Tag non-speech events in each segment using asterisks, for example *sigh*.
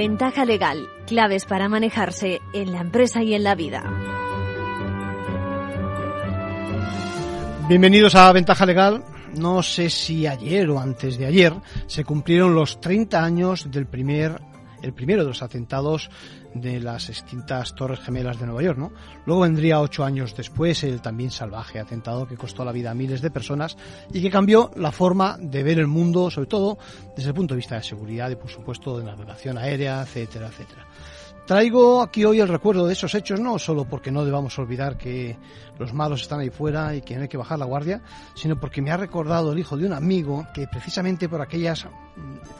Ventaja legal, claves para manejarse en la empresa y en la vida. Bienvenidos a Ventaja Legal. No sé si ayer o antes de ayer se cumplieron los 30 años del primer el primero de los atentados de las extintas Torres Gemelas de Nueva York, ¿no? Luego vendría ocho años después el también salvaje atentado que costó la vida a miles de personas y que cambió la forma de ver el mundo, sobre todo desde el punto de vista de seguridad y, por supuesto, de navegación aérea, etcétera, etcétera. Traigo aquí hoy el recuerdo de esos hechos, no solo porque no debamos olvidar que los malos están ahí fuera y que no hay que bajar la guardia, sino porque me ha recordado el hijo de un amigo que precisamente por aquellas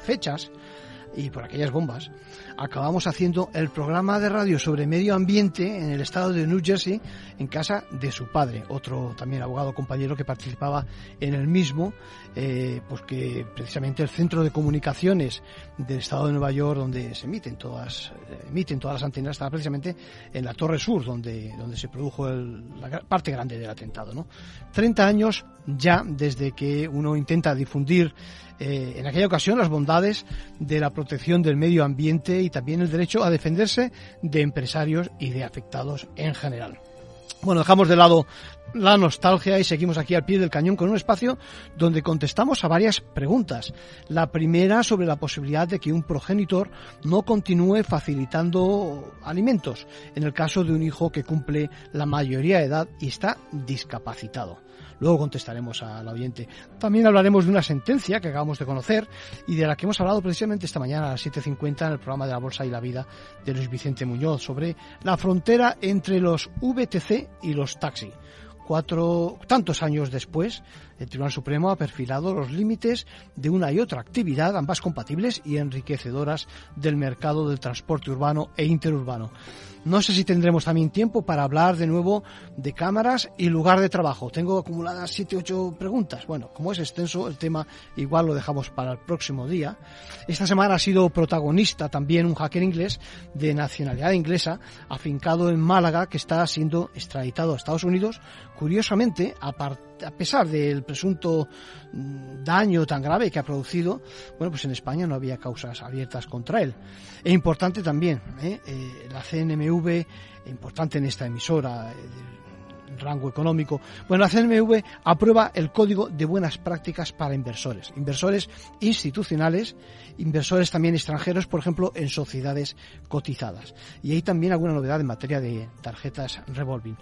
fechas y por aquellas bombas, acabamos haciendo el programa de radio sobre medio ambiente en el estado de New Jersey en casa de su padre, otro también abogado compañero que participaba en el mismo, eh, pues que precisamente el centro de comunicaciones del estado de Nueva York donde se emiten todas, eh, emiten todas las antenas estaba precisamente en la Torre Sur donde, donde se produjo la parte grande del atentado. ¿no? 30 años ya desde que uno intenta difundir eh, en aquella ocasión las bondades de la protección del medio ambiente y también el derecho a defenderse de empresarios y de afectados en general. Bueno, dejamos de lado la nostalgia y seguimos aquí al pie del cañón con un espacio donde contestamos a varias preguntas. La primera sobre la posibilidad de que un progenitor no continúe facilitando alimentos en el caso de un hijo que cumple la mayoría de edad y está discapacitado. Luego contestaremos al oyente. También hablaremos de una sentencia que acabamos de conocer y de la que hemos hablado precisamente esta mañana a las 7.50 en el programa de la Bolsa y la Vida de Luis Vicente Muñoz sobre la frontera entre los VTC y los taxis cuatro tantos años después, el Tribunal Supremo ha perfilado los límites de una y otra actividad, ambas compatibles y enriquecedoras del mercado del transporte urbano e interurbano. No sé si tendremos también tiempo para hablar de nuevo de cámaras y lugar de trabajo. Tengo acumuladas siete, ocho preguntas. Bueno, como es extenso el tema, igual lo dejamos para el próximo día. Esta semana ha sido protagonista también un hacker inglés de nacionalidad inglesa, afincado en Málaga, que está siendo extraditado a Estados Unidos. Curiosamente, a a pesar del presunto mm, daño tan grave que ha producido, bueno, pues en España no había causas abiertas contra él. Es importante también, ¿eh? Eh, la CNMV, importante en esta emisora, eh, rango económico. Bueno, la CNMV aprueba el Código de Buenas Prácticas para Inversores, inversores institucionales, inversores también extranjeros, por ejemplo, en sociedades cotizadas. Y hay también alguna novedad en materia de tarjetas revolving.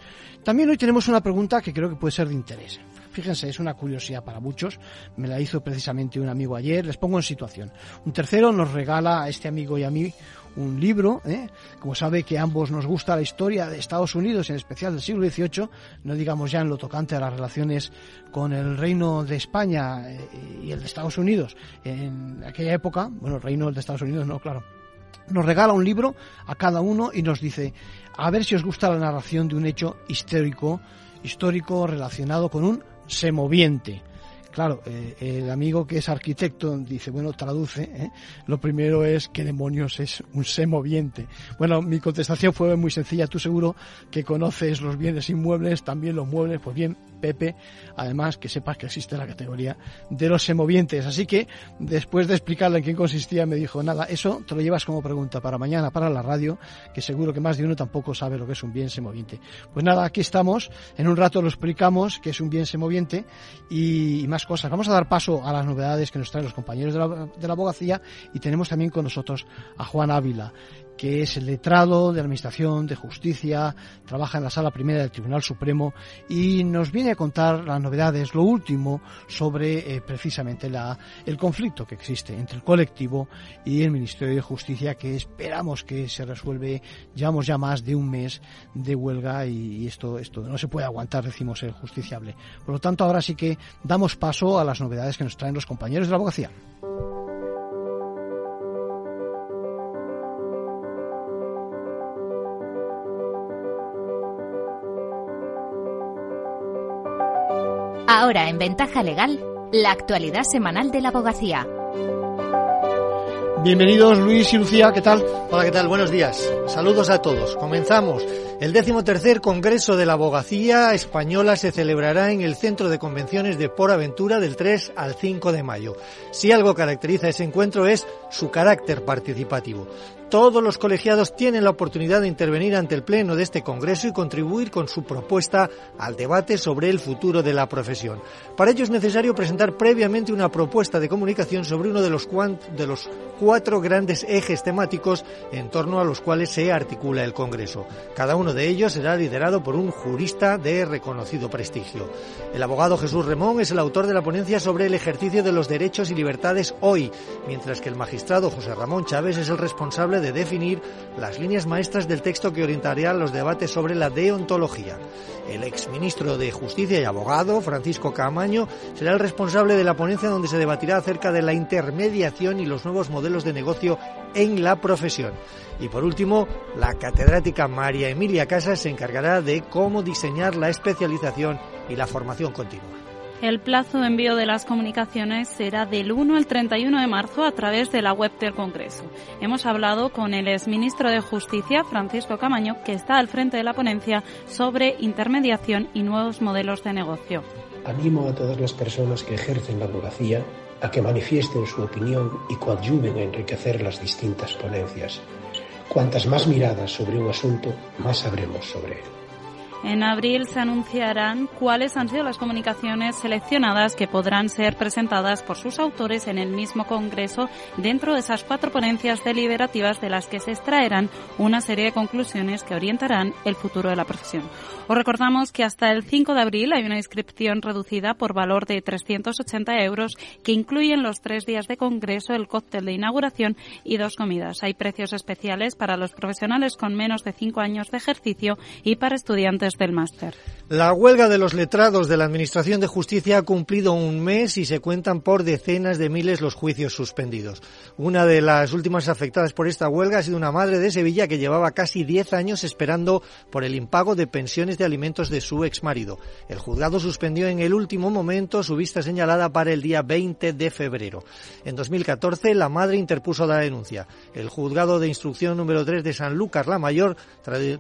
También hoy tenemos una pregunta que creo que puede ser de interés. Fíjense, es una curiosidad para muchos. Me la hizo precisamente un amigo ayer. Les pongo en situación. Un tercero nos regala a este amigo y a mí un libro, ¿eh? como sabe que a ambos nos gusta la historia de Estados Unidos, en especial del siglo XVIII, no digamos ya en lo tocante a las relaciones con el reino de España eh, y el de Estados Unidos en aquella época, bueno, el reino de Estados Unidos no, claro, nos regala un libro a cada uno y nos dice, a ver si os gusta la narración de un hecho histórico, histórico relacionado con un semoviente. Claro, eh, el amigo que es arquitecto dice, bueno, traduce, ¿eh? lo primero es qué demonios es un semoviente. Bueno, mi contestación fue muy sencilla, tú seguro que conoces los bienes inmuebles, también los muebles, pues bien, Pepe, además que sepas que existe la categoría de los semovientes. Así que después de explicarle en qué consistía, me dijo, nada, eso te lo llevas como pregunta para mañana, para la radio, que seguro que más de uno tampoco sabe lo que es un bien semoviente. Pues nada, aquí estamos, en un rato lo explicamos que es un bien semoviente y, más cosas. Vamos a dar paso a las novedades que nos traen los compañeros de la, de la abogacía y tenemos también con nosotros a Juan Ávila que es el letrado de Administración de Justicia, trabaja en la Sala Primera del Tribunal Supremo y nos viene a contar las novedades, lo último sobre eh, precisamente la, el conflicto que existe entre el colectivo y el Ministerio de Justicia que esperamos que se resuelve. Llevamos ya más de un mes de huelga y, esto, esto no se puede aguantar, decimos el justiciable. Por lo tanto, ahora sí que damos paso a las novedades que nos traen los compañeros de la abogacía. Ahora en Ventaja Legal, la actualidad semanal de la abogacía. Bienvenidos Luis y Lucía, ¿qué tal? Hola, ¿qué tal? Buenos días. Saludos a todos. Comenzamos. El decimotercer Congreso de la Abogacía Española se celebrará en el Centro de Convenciones de Por Aventura del 3 al 5 de mayo. Si algo caracteriza ese encuentro es su carácter participativo. Todos los colegiados tienen la oportunidad de intervenir ante el Pleno de este Congreso y contribuir con su propuesta al debate sobre el futuro de la profesión. Para ello es necesario presentar previamente una propuesta de comunicación sobre uno de los, de los cuatro grandes ejes temáticos en torno a los cuales se articula el Congreso. Cada uno de ellos será liderado por un jurista de reconocido prestigio. El abogado Jesús Remón es el autor de la ponencia sobre el ejercicio de los derechos y libertades hoy, mientras que el magistrado José Ramón Chávez es el responsable de definir las líneas maestras del texto que orientaría los debates sobre la deontología. El exministro de Justicia y abogado, Francisco Camaño, será el responsable de la ponencia donde se debatirá acerca de la intermediación y los nuevos modelos de negocio en la profesión. Y por último, la catedrática María Emilia Casas se encargará de cómo diseñar la especialización y la formación continua. El plazo de envío de las comunicaciones será del 1 al 31 de marzo a través de la web del Congreso. Hemos hablado con el exministro de Justicia, Francisco Camaño, que está al frente de la ponencia sobre intermediación y nuevos modelos de negocio. Animo a todas las personas que ejercen la abogacía a que manifiesten su opinión y coadyuven a enriquecer las distintas ponencias. Cuantas más miradas sobre un asunto, más sabremos sobre él. En abril se anunciarán cuáles han sido las comunicaciones seleccionadas que podrán ser presentadas por sus autores en el mismo Congreso dentro de esas cuatro ponencias deliberativas de las que se extraerán una serie de conclusiones que orientarán el futuro de la profesión. Os recordamos que hasta el 5 de abril hay una inscripción reducida por valor de 380 euros que incluyen los tres días de Congreso, el cóctel de inauguración y dos comidas. Hay precios especiales para los profesionales con menos de cinco años de ejercicio y para estudiantes del máster. La huelga de los letrados de la Administración de Justicia ha cumplido un mes y se cuentan por decenas de miles los juicios suspendidos. Una de las últimas afectadas por esta huelga ha sido una madre de Sevilla que llevaba casi 10 años esperando por el impago de pensiones de alimentos de su exmarido. El juzgado suspendió en el último momento su vista señalada para el día 20 de febrero. En 2014 la madre interpuso la denuncia. El juzgado de instrucción número 3 de San Lucas la Mayor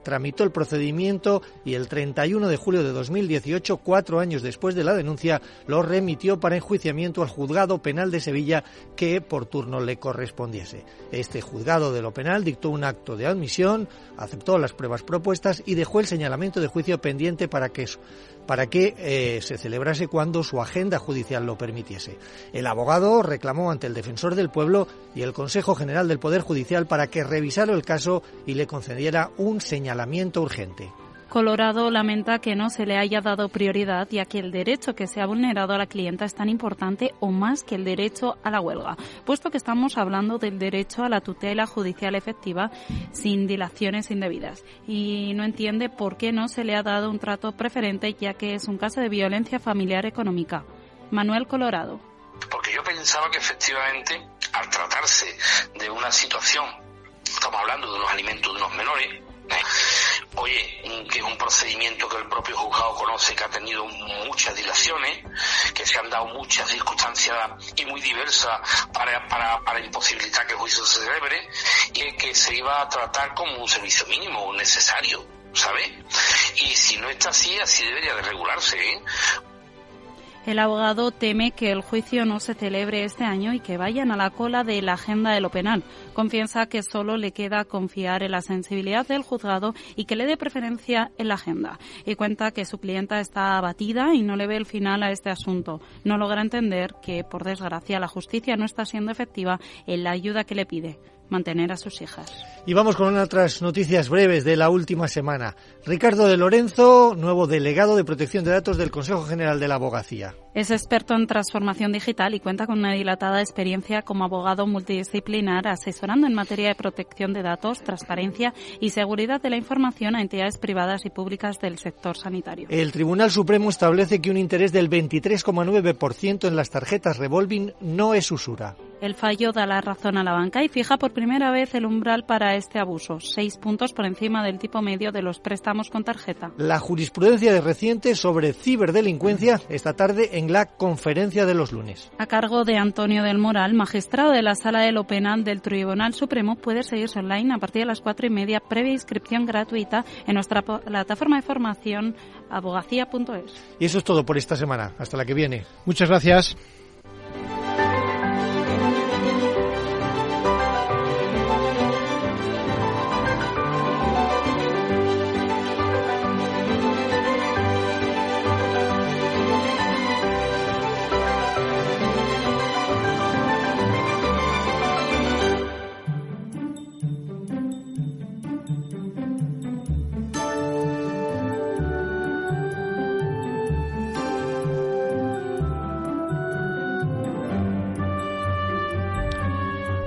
tramitó el procedimiento y el 31 de julio de 2018, cuatro años después de la denuncia, lo remitió para enjuiciamiento al juzgado penal de Sevilla que por turno le correspondiese. Este juzgado de lo penal dictó un acto de admisión, aceptó las pruebas propuestas y dejó el señalamiento de juicio pendiente para que para que eh, se celebrase cuando su agenda judicial lo permitiese. El abogado reclamó ante el defensor del pueblo y el Consejo General del Poder Judicial para que revisara el caso y le concediera un señalamiento urgente. Colorado lamenta que no se le haya dado prioridad ya que el derecho que se ha vulnerado a la clienta es tan importante o más que el derecho a la huelga, puesto que estamos hablando del derecho a la tutela judicial efectiva sin dilaciones indebidas. Y no entiende por qué no se le ha dado un trato preferente ya que es un caso de violencia familiar económica. Manuel Colorado. Porque yo pensaba que efectivamente, al tratarse de una situación, estamos hablando de unos alimentos de unos menores, oye, que es un procedimiento que el propio juzgado conoce, que ha tenido muchas dilaciones, que se han dado muchas circunstancias y muy diversas para, para, para imposibilitar que el juicio se celebre, y que se iba a tratar como un servicio mínimo necesario, ¿sabes? Y si no está así, así debería de regularse, ¿eh? El abogado teme que el juicio no se celebre este año y que vayan a la cola de la agenda de lo penal. Confiesa que solo le queda confiar en la sensibilidad del juzgado y que le dé preferencia en la agenda. Y cuenta que su clienta está abatida y no le ve el final a este asunto. No logra entender que, por desgracia, la justicia no está siendo efectiva en la ayuda que le pide mantener a sus hijas. Y vamos con otras noticias breves de la última semana. Ricardo de Lorenzo, nuevo delegado de protección de datos del Consejo General de la Abogacía. Es experto en transformación digital y cuenta con una dilatada experiencia como abogado multidisciplinar asesorando en materia de protección de datos, transparencia y seguridad de la información a entidades privadas y públicas del sector sanitario. El Tribunal Supremo establece que un interés del 23,9% en las tarjetas revolving no es usura. El fallo da la razón a la banca y fija por primera vez el umbral para este abuso, seis puntos por encima del tipo medio de los préstamos con tarjeta. La jurisprudencia de reciente sobre ciberdelincuencia esta tarde en la conferencia de los lunes. A cargo de Antonio del Moral, magistrado de la Sala de lo Penal del Tribunal Supremo, puede seguirse online a partir de las cuatro y media, previa inscripción gratuita en nuestra plataforma de formación abogacía.es. Y eso es todo por esta semana. Hasta la que viene. Muchas gracias.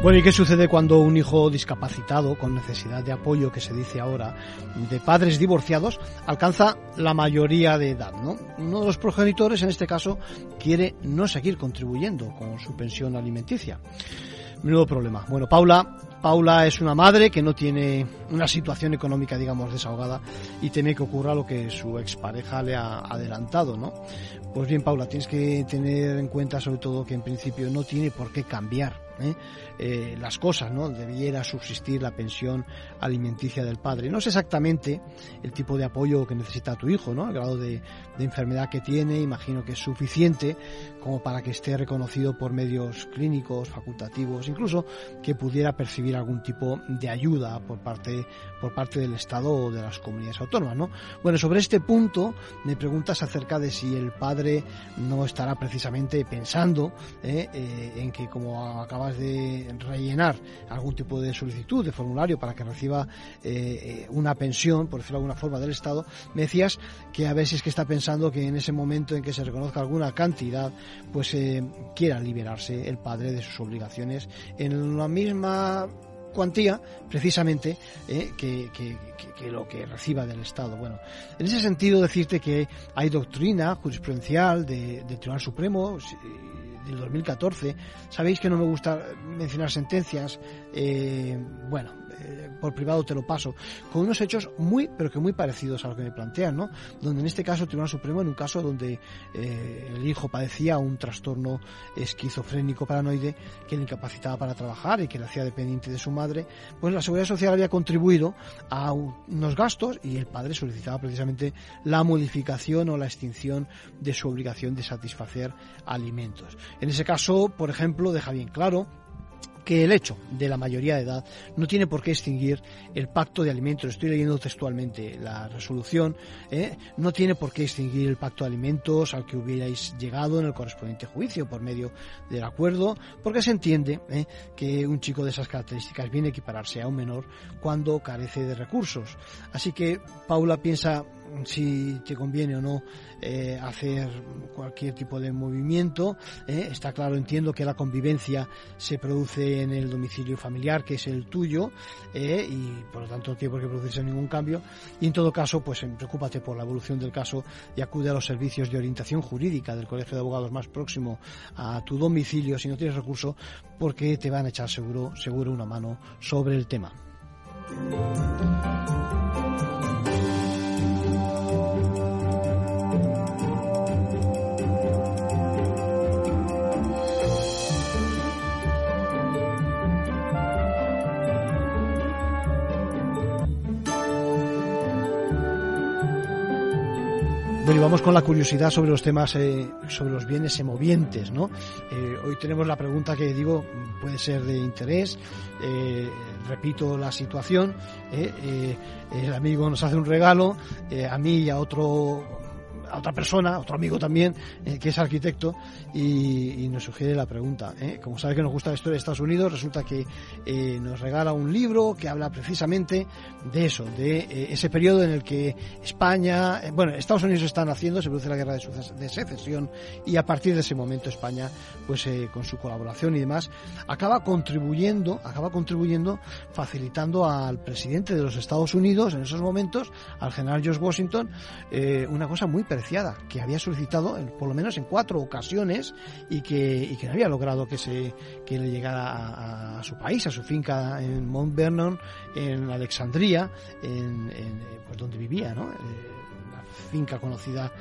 Bueno, ¿y qué sucede cuando un hijo discapacitado, con necesidad de apoyo, que se dice ahora, de padres divorciados, alcanza la mayoría de edad? ¿no? Uno de los progenitores, en este caso, quiere no seguir contribuyendo con su pensión alimenticia. Menudo problema. Bueno, Paula, Paula es una madre que no tiene una situación económica, digamos, desahogada y teme que ocurra lo que su expareja le ha adelantado, ¿no? Pues bien, Paula, tienes que tener en cuenta sobre todo que en principio no tiene por qué cambiar ¿eh? Eh, las cosas, ¿no? Debiera subsistir la pensión alimenticia del padre. No es exactamente el tipo de apoyo que necesita tu hijo, ¿no? El grado de, de enfermedad que tiene, imagino que es suficiente como para que esté reconocido por medios clínicos, facultativos, incluso que pudiera percibir algún tipo de ayuda por parte, por parte del Estado o de las comunidades autónomas, ¿no? Bueno, sobre este punto me preguntas acerca de si el padre no estará precisamente pensando ¿eh? en que como acabas de rellenar algún tipo de solicitud, de formulario para que reciba eh, una pensión, por decirlo de alguna forma, del Estado, me decías que a veces que está pensando que en ese momento en que se reconozca alguna cantidad, pues eh, quiera liberarse el padre de sus obligaciones en la misma cuantía precisamente eh, que, que, lo que reciba del Estado. Bueno, en ese sentido decirte que hay doctrina jurisprudencial de, del Tribunal Supremo del 2014. Sabéis que no me gusta mencionar sentencias. Eh, bueno, por privado te lo paso, con unos hechos muy, pero que muy parecidos a lo que me plantean, ¿no? Donde en este caso el Tribunal Supremo, en un caso donde eh, el hijo padecía un trastorno esquizofrénico paranoide que le incapacitaba para trabajar y que le hacía dependiente de su madre, pues la Seguridad Social había contribuido a unos gastos y el padre solicitaba precisamente la modificación o la extinción de su obligación de satisfacer alimentos. En ese caso, por ejemplo, deja bien claro que el hecho de la mayoría de edad no tiene por qué extinguir el pacto de alimentos. Estoy leyendo textualmente la resolución. ¿eh? No tiene por qué extinguir el pacto de alimentos al que hubierais llegado en el correspondiente juicio por medio del acuerdo, porque se entiende ¿eh? que un chico de esas características viene a equipararse a un menor cuando carece de recursos. Así que Paula piensa si te conviene o no eh, hacer cualquier tipo de movimiento. Eh. Está claro, entiendo que la convivencia se produce en el domicilio familiar, que es el tuyo, eh, y por lo tanto no tiene por qué producirse ningún cambio. Y en todo caso, pues preocúpate por la evolución del caso y acude a los servicios de orientación jurídica del Colegio de Abogados más próximo a tu domicilio si no tienes recurso, porque te van a echar seguro, seguro una mano sobre el tema. Bueno, y vamos con la curiosidad sobre los temas, eh, sobre los bienes semovientes, ¿no? Eh, hoy tenemos la pregunta que digo puede ser de interés. Eh, repito la situación. el amigo nos hace un regalo, a mí y a otro a otra persona, otro amigo también, eh, que es arquitecto, y, nos sugiere la pregunta. ¿eh? Como sabe que nos gusta la historia de Estados Unidos, resulta que eh, nos regala un libro que habla precisamente de eso, de ese periodo en el que España, bueno, Estados Unidos están haciendo, se produce la guerra de, secesión, y a partir de ese momento España, pues con su colaboración y demás, acaba contribuyendo, acaba contribuyendo, facilitando al presidente de los Estados Unidos en esos momentos, al general George Washington, una cosa muy personal que había solicitado por lo menos en cuatro ocasiones y que, no había logrado que se que le llegara a, su país, a su finca en Mount Vernon, en Alexandría, en, pues donde vivía, ¿no? Eh, finca conocida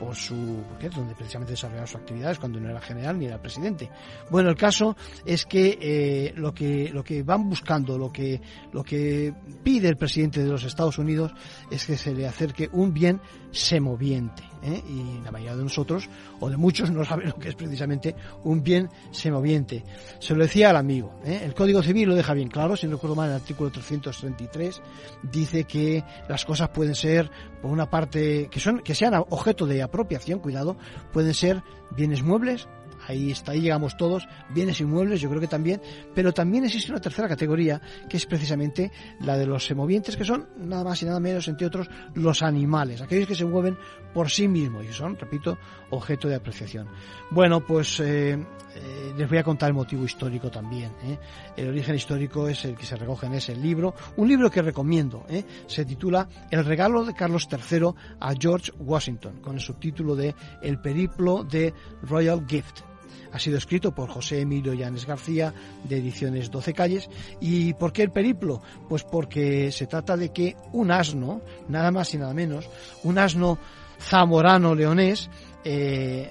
por su donde precisamente desarrollaba sus actividades cuando no era general ni era presidente. Bueno, el caso es que eh, lo que lo que van buscando, lo que lo que pide el presidente de los Estados Unidos es que se le acerque un bien semoviente. ¿eh? Y la mayoría de nosotros, o de muchos, no saben lo que es precisamente un bien semoviente. Se lo decía al amigo. ¿eh? El Código Civil lo deja bien claro, si no recuerdo mal, el artículo 333 dice que las cosas pueden ser, por una parte, que, son, que sean objeto de apropiación, cuidado, pueden ser bienes muebles, ahí está, ahí llegamos todos, bienes inmuebles, yo creo que también, pero también existe una tercera categoría que es precisamente la de los semovientes, que son nada más y nada menos, entre otros, los animales, aquellos que se mueven por sí mismos y son, repito, objeto de apreciación. Bueno, pues eh, eh, les voy a contar el motivo histórico también. ¿eh? El origen histórico es el que se recoge en ese libro, un libro que recomiendo, se titula El regalo de Carlos III a George Washington, con el subtítulo de El periplo de Royal Gift. Ha sido escrito por José Emilio Llanes García, de Ediciones 12 Calles. ¿Y por qué el periplo? Pues porque se trata de que un asno, nada más y nada menos, un asno zamorano leonés, eh,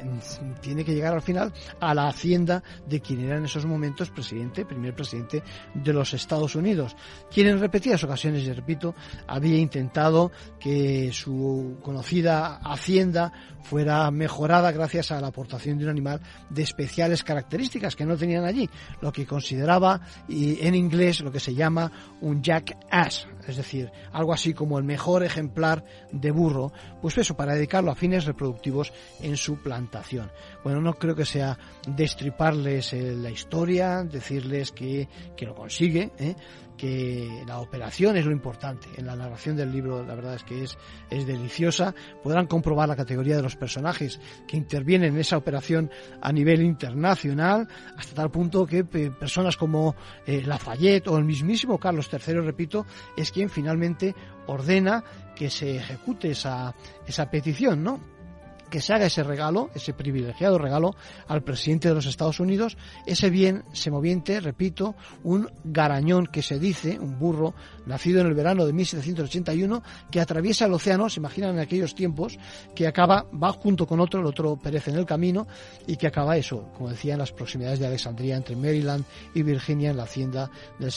tiene que llegar al final a la hacienda de quien era en esos momentos presidente, primer presidente de los Estados Unidos, quien en repetidas ocasiones, y repito, había intentado que su conocida hacienda fuera mejorada gracias a la aportación de un animal de especiales características que no tenían allí, lo que consideraba y en inglés lo que se llama un jackass, es decir, algo así como el mejor ejemplar de burro, pues eso, para dedicarlo a fines reproductivos en su plantación. Bueno, no creo que sea destriparles eh, la historia, decirles que, que lo consigue, ¿eh? que la operación es lo importante. En la narración del libro, la verdad es que es, es deliciosa. Podrán comprobar la categoría de los personajes que intervienen en esa operación a nivel internacional, hasta tal punto que personas como eh, Lafayette o el mismísimo Carlos III, repito, es quien finalmente ordena que se ejecute esa, esa petición, ¿no? Que se haga ese regalo, ese privilegiado regalo al presidente de los Estados Unidos, ese bien semoviente, repito, un garañón que se dice, un burro, nacido en el verano de 1781, que atraviesa el océano, se imaginan en aquellos tiempos, que acaba, va junto con otro, el otro perece en el camino, y que acaba eso, como decía, en las proximidades de Alexandria, entre Maryland y Virginia, en la hacienda del,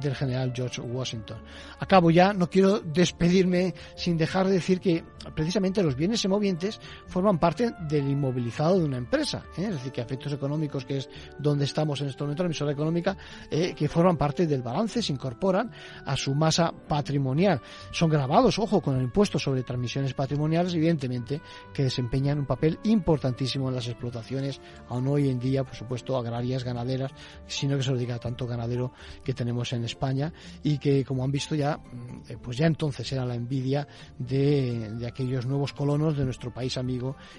del general George Washington. Acabo ya, no quiero despedirme sin dejar de decir que precisamente los bienes semovientes forman parte del inmovilizado de una empresa, ¿eh? es decir, que efectos económicos, que es donde estamos en este momento, la emisora económica, eh, que forman parte del balance, se incorporan a su masa patrimonial. Son grabados, ojo, con el impuesto sobre transmisiones patrimoniales, evidentemente, que desempeñan un papel importantísimo en las explotaciones, aún hoy en día, por supuesto, agrarias, ganaderas, sino que se lo diga tanto ganadero que tenemos en España y que, como han visto ya, mm, eh, pues ya entonces era la envidia de, de aquellos nuevos colonos de nuestro país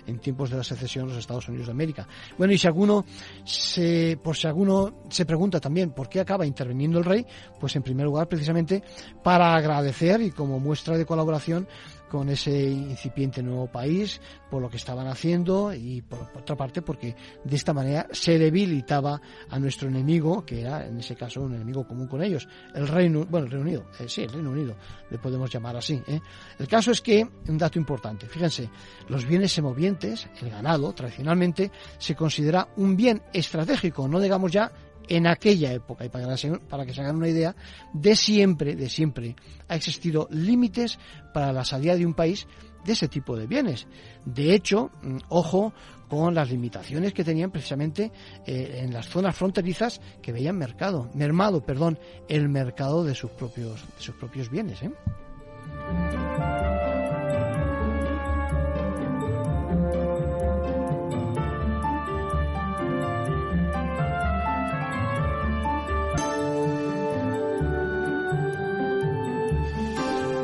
en tiempos de la secesión de los Estados Unidos de América. Bueno, y si alguno se, por si alguno se pregunta también por qué acaba interviniendo el rey, pues en primer lugar precisamente para agradecer y como muestra de colaboración con ese incipiente nuevo país, por lo que estaban haciendo y por, otra parte porque de esta manera se debilitaba a nuestro enemigo, que era en ese caso un enemigo común con ellos, el Reino, bueno, el Reino Unido, eh, sí, el Reino Unido, le podemos llamar así. ¿eh? El caso es que, un dato importante, fíjense, los bienes semovientes, el ganado, tradicionalmente, se considera un bien estratégico, no digamos ya en aquella época, y para que, se hagan una idea, de siempre, de siempre, ha existido límites para la salida de un país de ese tipo de bienes. De hecho, mm, ojo con las limitaciones que tenían precisamente eh, en las zonas fronterizas que veían mercado, mermado, perdón, el mercado de sus propios, de sus propios bienes. ¿eh?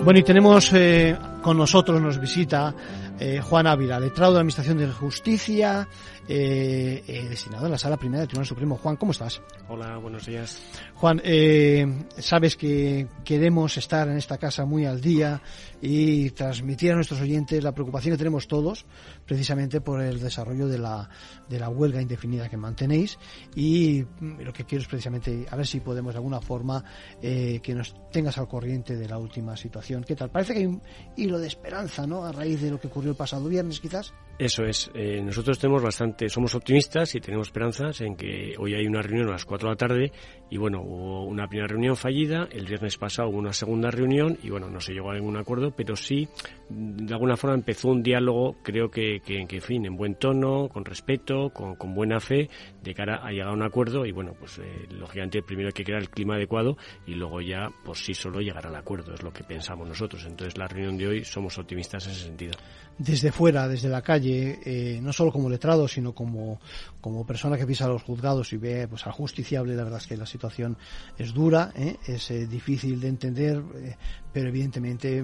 Bueno, y tenemos eh, con nosotros, nos visita eh, Juan Ávila, letrado de la Administración de Justicia, eh, eh, destinado en la Sala Primera del Tribunal Supremo. Juan, ¿cómo estás? Hola, buenos días. Juan, eh, sabes que queremos estar en esta casa muy al día y transmitir a nuestros oyentes la preocupación que tenemos todos, precisamente por el desarrollo de la, de la huelga indefinida que mantenéis y mm, lo que quiero es precisamente a ver si podemos de alguna forma eh, que nos tengas al corriente de la última situación. ¿Qué tal? Parece que hay un hilo de esperanza, ¿no? A raíz de lo que ocurrió el pasado viernes, quizás. Eso es. Eh, nosotros tenemos bastante, somos optimistas y tenemos esperanzas en que hoy hay una reunión a las 4 de la tarde y bueno, hubo una primera reunión fallida, el viernes pasado hubo una segunda reunión y bueno, no se llegó a ningún acuerdo, pero sí, de alguna forma empezó un diálogo, creo que, que, que en fin, en buen tono, con respeto, con, buena fe, de cara a llegar a un acuerdo y bueno, pues eh, lógicamente primero hay que crear el clima adecuado y luego ya por sí solo llegar al acuerdo, es lo que pensamos nosotros. Entonces la reunión de hoy somos optimistas en ese sentido. Desde fuera, desde la calle, eh, no solo como letrado, sino como, como persona que pisa los juzgados y ve pues al justiciable, la verdad es que la situación es dura, ¿eh? es eh, difícil de entender, eh, pero evidentemente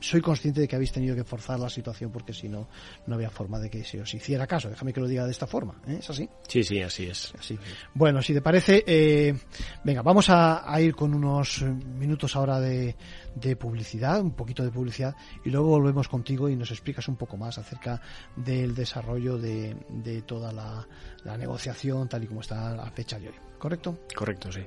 soy consciente de que habéis tenido que forzar la situación porque si no, no había forma de que se os hiciera caso. Déjame que lo diga de esta forma, ¿eh? ¿es así? Sí, sí, así es. Así. Bueno, si te parece, eh, venga, vamos a, a, ir con unos minutos ahora de, de publicidad, un poquito de publicidad, y luego volvemos contigo y nos explicas un poco más acerca del desarrollo de, de toda la, la negociación tal y como está a la fecha de hoy. ¿Correcto? Correcto, sí.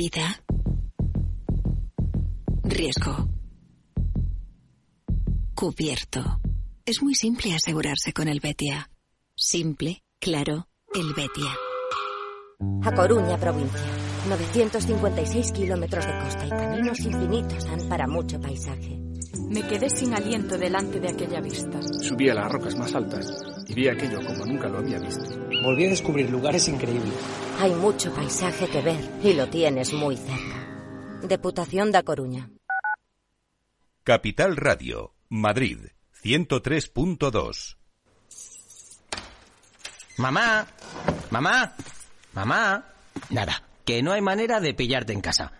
Vida. Riesgo. Cubierto. Es muy simple asegurarse con el Betia. Simple, claro, el Betia. A Coruña, provincia. 956 kilómetros de costa y caminos infinitos dan para mucho paisaje. Me quedé sin aliento delante de aquella vista. Subí a las rocas más altas y vi aquello como nunca lo había visto. Volví a descubrir lugares increíbles. Hay mucho paisaje que ver y lo tienes muy cerca. Deputación da Coruña. Capital Radio, Madrid, 103.2. Mamá, mamá, mamá. Nada, que no hay manera de pillarte en casa.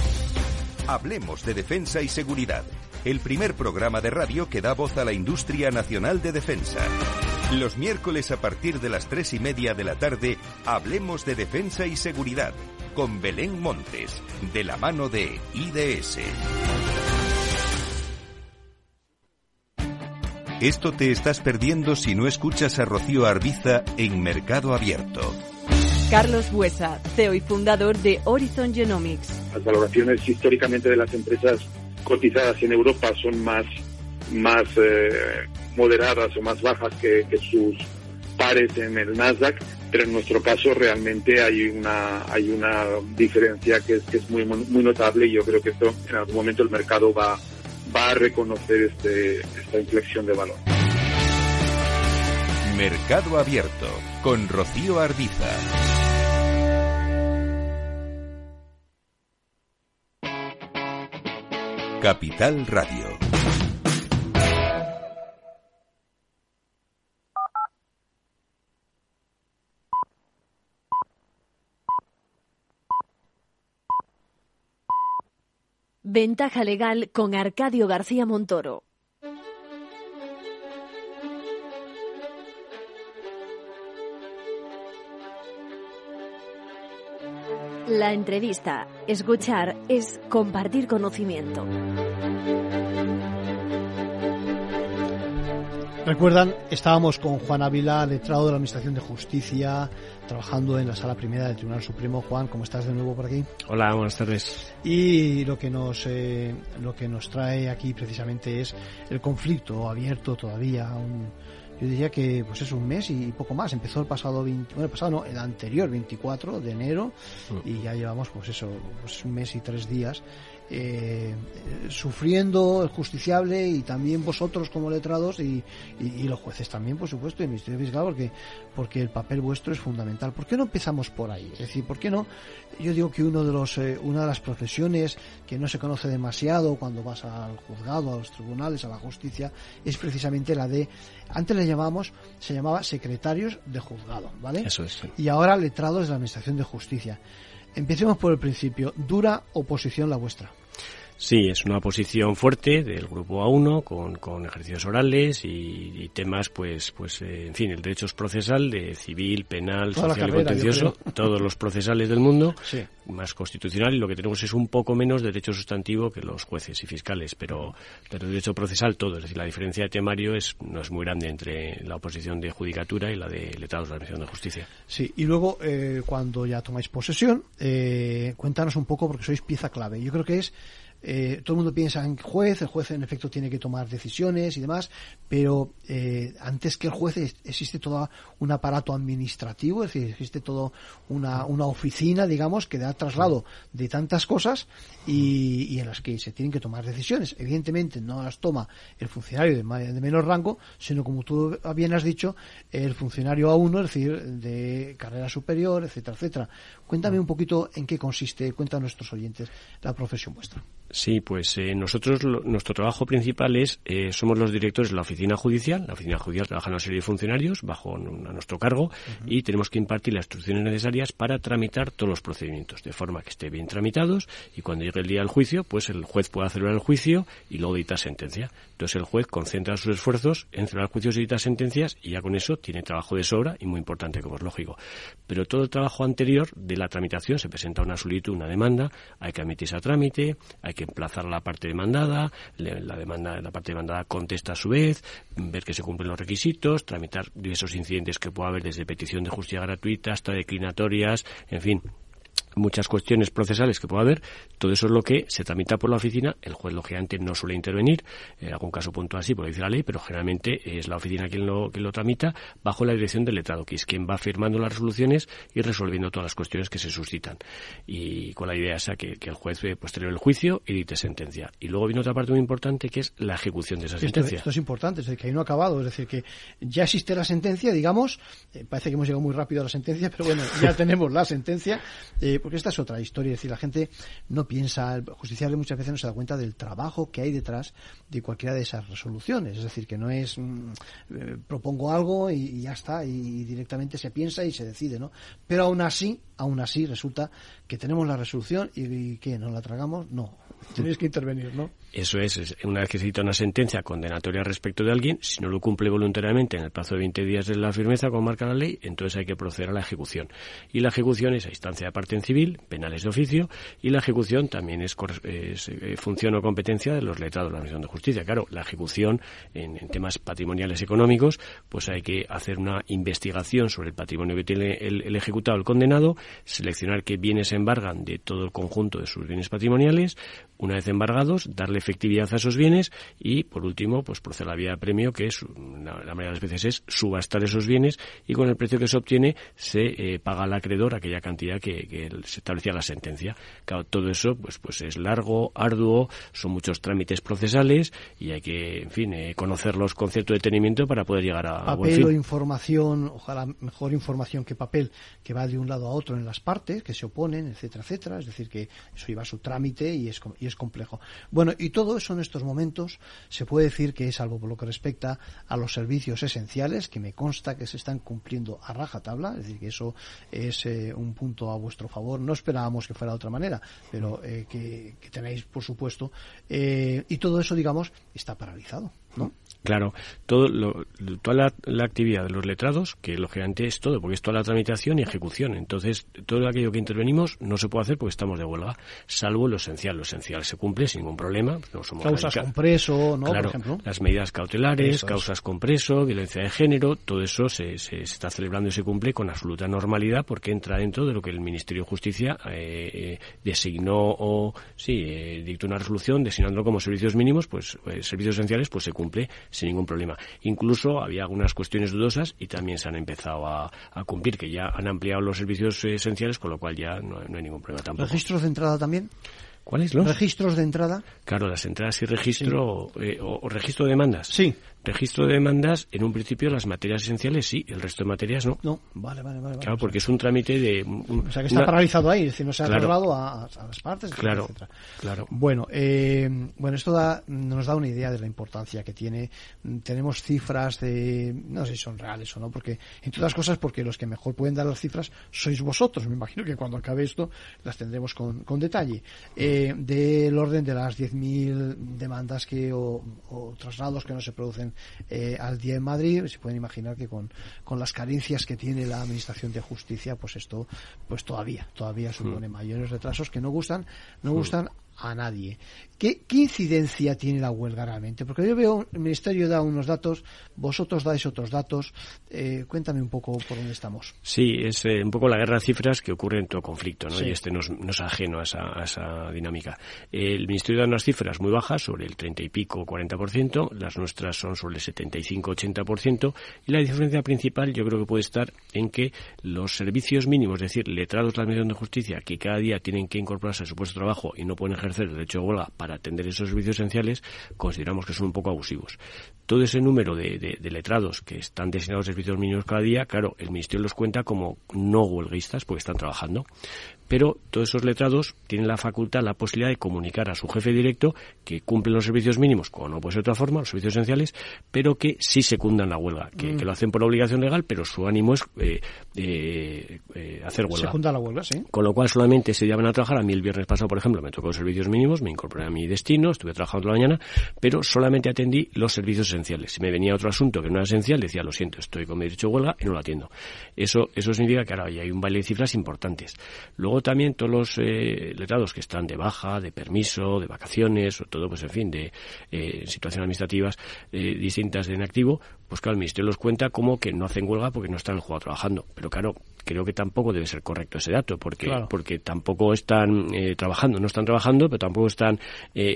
Hablemos de defensa y seguridad, el primer programa de radio que da voz a la industria nacional de defensa. Los miércoles a partir de las tres y media de la tarde, hablemos de defensa y seguridad con Belén Montes, de la mano de IDS. Esto te estás perdiendo si no escuchas a Rocío Arbiza en Mercado Abierto. Carlos Buesa, CEO y fundador de Horizon Genomics. Las valoraciones históricamente de las empresas cotizadas en Europa son más más eh, moderadas o más bajas que, sus pares en el Nasdaq, pero en nuestro caso realmente hay una hay una diferencia que es, que es muy muy notable y yo creo que esto en algún momento el mercado va va a reconocer este, esta inflexión de valor. Mercado Abierto con Rocío Ardiza. Capital Radio. Ventaja legal con Arcadio García Montoro. La entrevista, escuchar, es compartir conocimiento. Recuerdan, estábamos con Juan Ávila, letrado de la Administración de Justicia, trabajando en la Sala Primera del Tribunal Supremo. Juan, ¿cómo estás de nuevo por aquí? Hola, buenas tardes. Y lo que nos eh, lo que nos trae aquí precisamente es el conflicto abierto todavía, un, yo diría que pues es un mes y poco más. Empezó el pasado 20, bueno, el pasado no, el anterior 24 de enero mm. y ya llevamos pues eso, pues un mes y tres días eh, sufriendo el justiciable y también vosotros como letrados y, los jueces también, por supuesto, y el Ministerio Fiscal, porque, porque el papel vuestro es fundamental. ¿Por qué no empezamos por ahí? Es decir, ¿por qué no? Yo digo que uno de los, eh, una de las profesiones que no se conoce demasiado cuando vas al juzgado, a los tribunales, a la justicia, es precisamente la de, antes le llamábamos, se llamaba secretarios de juzgado, ¿vale? Eso es. Y ahora letrados de la Administración de Justicia. Empecemos por el principio. ¿Dura oposición la vuestra? Sí, es una posición fuerte del grupo A1 con, con ejercicios orales y, temas, pues, pues, eh, en fin, el derecho es procesal de civil, penal, social y contencioso, todos los procesales del mundo, *laughs* más constitucional y lo que tenemos es un poco menos derecho sustantivo que los jueces y fiscales, pero, pero derecho procesal todo, es decir, la diferencia de temario es, no es muy grande entre la oposición de judicatura y la de letrados de la Administración de Justicia. Sí, y luego, eh, cuando ya tomáis posesión, eh, cuéntanos un poco porque sois pieza clave. Yo creo que es eh, todo el mundo piensa en juez, el juez en efecto tiene que tomar decisiones y demás, pero eh, antes que el juez existe todo un aparato administrativo, es decir, existe toda una, una oficina, digamos, que da traslado de tantas cosas y, en las que se tienen que tomar decisiones. Evidentemente no las toma el funcionario de, menor rango, sino como tú bien has dicho, el funcionario A1, es decir, de carrera superior, etcétera, etcétera. Cuéntame un poquito en qué consiste, cuenta a nuestros oyentes la profesión vuestra. Sí, pues eh, nosotros nuestro trabajo principal es eh, somos los directores de la oficina judicial. La oficina judicial trabaja en una serie de funcionarios bajo nuestro cargo y tenemos que impartir las instrucciones necesarias para tramitar todos los procedimientos de forma que esté bien tramitados y cuando llegue el día del juicio, pues el juez pueda celebrar el juicio y luego dicta sentencia. Entonces el juez concentra sus esfuerzos en celebrar juicios y dictar sentencias y ya con eso tiene trabajo de sobra y muy importante como es lógico. Pero todo el trabajo anterior de la tramitación se presenta una solicitud, una demanda, hay que admitirse a trámite, hay que emplazar a la parte demandada, la demanda, la parte demandada contesta a su vez, ver que se cumplen los requisitos, tramitar diversos incidentes que pueda haber desde petición de justicia gratuita hasta declinatorias, en fin, muchas cuestiones procesales que pueda haber, todo eso es lo que se tramita por la oficina, el juez lógicamente no suele intervenir, en algún caso puntual así, por dice la ley, pero generalmente es la oficina quien lo, quien lo tramita bajo la dirección del letrado, que es quien va firmando las resoluciones y resolviendo todas las cuestiones que se suscitan. Y con la idea esa que, que el juez ve posterior el juicio y dite sentencia. Y luego viene otra parte muy importante que es la ejecución de esa sentencia. Esto, es importante, es decir, que hay no acabado, es decir, que ya existe la sentencia, digamos, eh, parece que hemos llegado muy rápido a la sentencia, pero bueno, ya *laughs* tenemos la sentencia. Eh, porque esta es otra historia, es decir, la gente no piensa, el justiciable muchas veces no se da cuenta del trabajo que hay detrás de cualquiera de esas resoluciones, es decir, que no es mm, eh, propongo algo y, ya está, y directamente se piensa y se decide, ¿no? Pero aún así, aún así resulta que tenemos la resolución y, que no la tragamos, no, tenéis que intervenir, ¿no? Eso es, una vez que se cita una sentencia condenatoria respecto de alguien, si no lo cumple voluntariamente en el plazo de 20 días de la firmeza, como marca la ley, entonces hay que proceder a la ejecución. Y la ejecución es a instancia de parte en civil, penales de oficio, y la ejecución también es, eh, función o competencia de los letrados de la Administración de Justicia. Claro, la ejecución en, temas patrimoniales económicos, pues hay que hacer una investigación sobre el patrimonio que tiene el, el ejecutado, el condenado, seleccionar qué bienes embargan de todo el conjunto de sus bienes patrimoniales, una vez embargados, darle efectividad a esos bienes y, por último, pues proceder a la vía de premio, que es, la, mayoría de las veces es subastar esos bienes y con el precio que se obtiene se eh, paga al acreedor aquella cantidad que, se establecía la sentencia. Claro, todo eso pues, pues es largo, arduo, son muchos trámites procesales y hay que, en fin, eh, conocerlos con cierto detenimiento para poder llegar a, papel buen fin. o información, ojalá mejor información que papel, que va de un lado a otro en las partes, que se oponen, etcétera, etcétera. Es decir, que eso lleva su trámite y es, y es complejo. Bueno, y todo eso en estos momentos se puede decir que es algo por lo que respecta a los servicios esenciales, que me consta que se están cumpliendo a rajatabla, es decir, que eso es eh, un punto a vuestro favor. No esperábamos que fuera de otra manera, pero eh, que, tenéis, por supuesto, eh, y todo eso, digamos, está paralizado, ¿no? Claro, todo toda la, actividad de los letrados, que lógicamente es todo, porque es toda la tramitación y ejecución. Entonces, todo aquello que intervenimos no se puede hacer porque estamos de huelga, salvo lo esencial. Lo esencial se cumple sin ningún problema. No somos causas con preso, ¿no? Claro, Por ejemplo. las medidas cautelares, causas con preso, violencia de género, todo eso se, se, está celebrando y se cumple con absoluta normalidad porque entra dentro de lo que el Ministerio de Justicia eh, eh designó o, sí, eh, dictó una resolución designando como servicios mínimos, pues eh, servicios esenciales, pues se cumple sin ningún problema. Incluso había algunas cuestiones dudosas y también se han empezado a, cumplir, que ya han ampliado los servicios esenciales, con lo cual ya no, hay ningún problema tampoco. ¿Registros de entrada también? ¿Cuáles los? Registros de entrada. Claro, las entradas y registro eh, o, registro de demandas. Sí. Registro de demandas, en un principio las materias esenciales sí, el resto de materias no. No, vale, vale, vale. Claro, porque es un trámite de... o sea, que está paralizado ahí, es decir, no se ha claro, a, las partes, claro, Claro. Bueno, eh, bueno, esto da, nos da una idea de la importancia que tiene. Tenemos cifras de... no sé si son reales o no, porque, entre otras cosas, porque los que mejor pueden dar las cifras sois vosotros. Me imagino que cuando acabe esto las tendremos con, con detalle. Eh, del orden de las 10.000 demandas que o, o traslados que no se producen eh, al día en Madrid, se pueden imaginar que con, con las carencias que tiene la Administración de Justicia, pues esto pues todavía, todavía supone mm. mayores retrasos que no gustan, no mm. A nadie. ¿Qué, incidencia tiene la huelga realmente? Porque yo veo, el Ministerio da unos datos, vosotros dais otros datos. Eh, cuéntame un poco por dónde estamos. Sí, es eh, un poco la guerra de cifras que ocurre en todo conflicto, ¿no? Y este no es, ajeno a esa, dinámica. El Ministerio da unas cifras muy bajas, sobre el 30 y pico, 40%, las nuestras son sobre el 75-80%, y la diferencia principal yo creo que puede estar en que los servicios mínimos, es decir, letrados de la Administración de Justicia, que cada día tienen que incorporarse a su puesto de trabajo y no pueden ejercer el derecho de huelga para atender esos servicios esenciales, consideramos que son un poco abusivos. Todo ese número de, letrados que están designados a servicios mínimos cada día, claro, el Ministerio los cuenta como no huelguistas porque están trabajando pero todos esos letrados tienen la facultad, la posibilidad de comunicar a su jefe directo que cumplen los servicios mínimos, como no puede ser de otra forma, los servicios esenciales, pero que sí secundan la huelga, que, mm. lo hacen por obligación legal, pero su ánimo es eh, eh, eh, hacer huelga. Secunda la huelga, sí. Con lo cual solamente se llaman a trabajar. A mí el viernes pasado, por ejemplo, me tocó los servicios mínimos, me incorporé a mi destino, estuve trabajando toda la mañana, pero solamente atendí los servicios esenciales. Si me venía otro asunto que no era esencial, decía, lo siento, estoy con mi derecho de huelga y no lo atiendo. Eso, eso significa que ahora hay un baile de cifras importantes. Luego también todos los eh, letrados que están de baja, de permiso, de vacaciones, o todo, pues en fin, de eh, situaciones administrativas eh, distintas de inactivo, pues claro, el Ministerio los cuenta como que no hacen huelga porque no están en el juego trabajando. Pero claro, creo que tampoco debe ser correcto ese dato, porque, porque tampoco están eh, trabajando, no están trabajando, pero tampoco están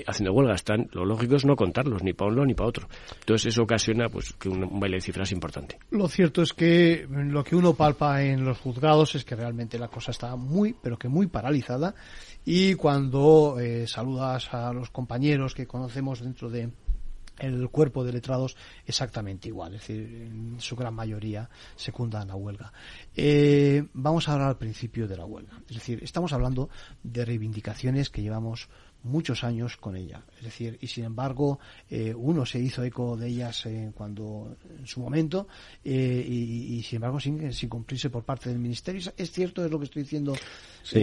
haciendo huelga. Están, lo lógico es no contarlos, ni para uno ni para otro. Entonces eso ocasiona pues que un, un baile de cifras importante. Lo cierto es que lo que uno palpa en los juzgados es que realmente la cosa está muy, pero que muy paralizada y cuando eh, saludas a los compañeros que conocemos dentro de el cuerpo de letrados exactamente igual, es decir, en su gran mayoría secundan la huelga. Eh, vamos a hablar al principio de la huelga, es decir, estamos hablando de reivindicaciones que llevamos muchos años con ella. Es decir, y sin embargo, eh, uno se hizo eco de ellas eh, cuando en su momento eh, y, sin embargo sin, sin, cumplirse por parte del ministerio. ¿Es cierto, es lo que estoy diciendo,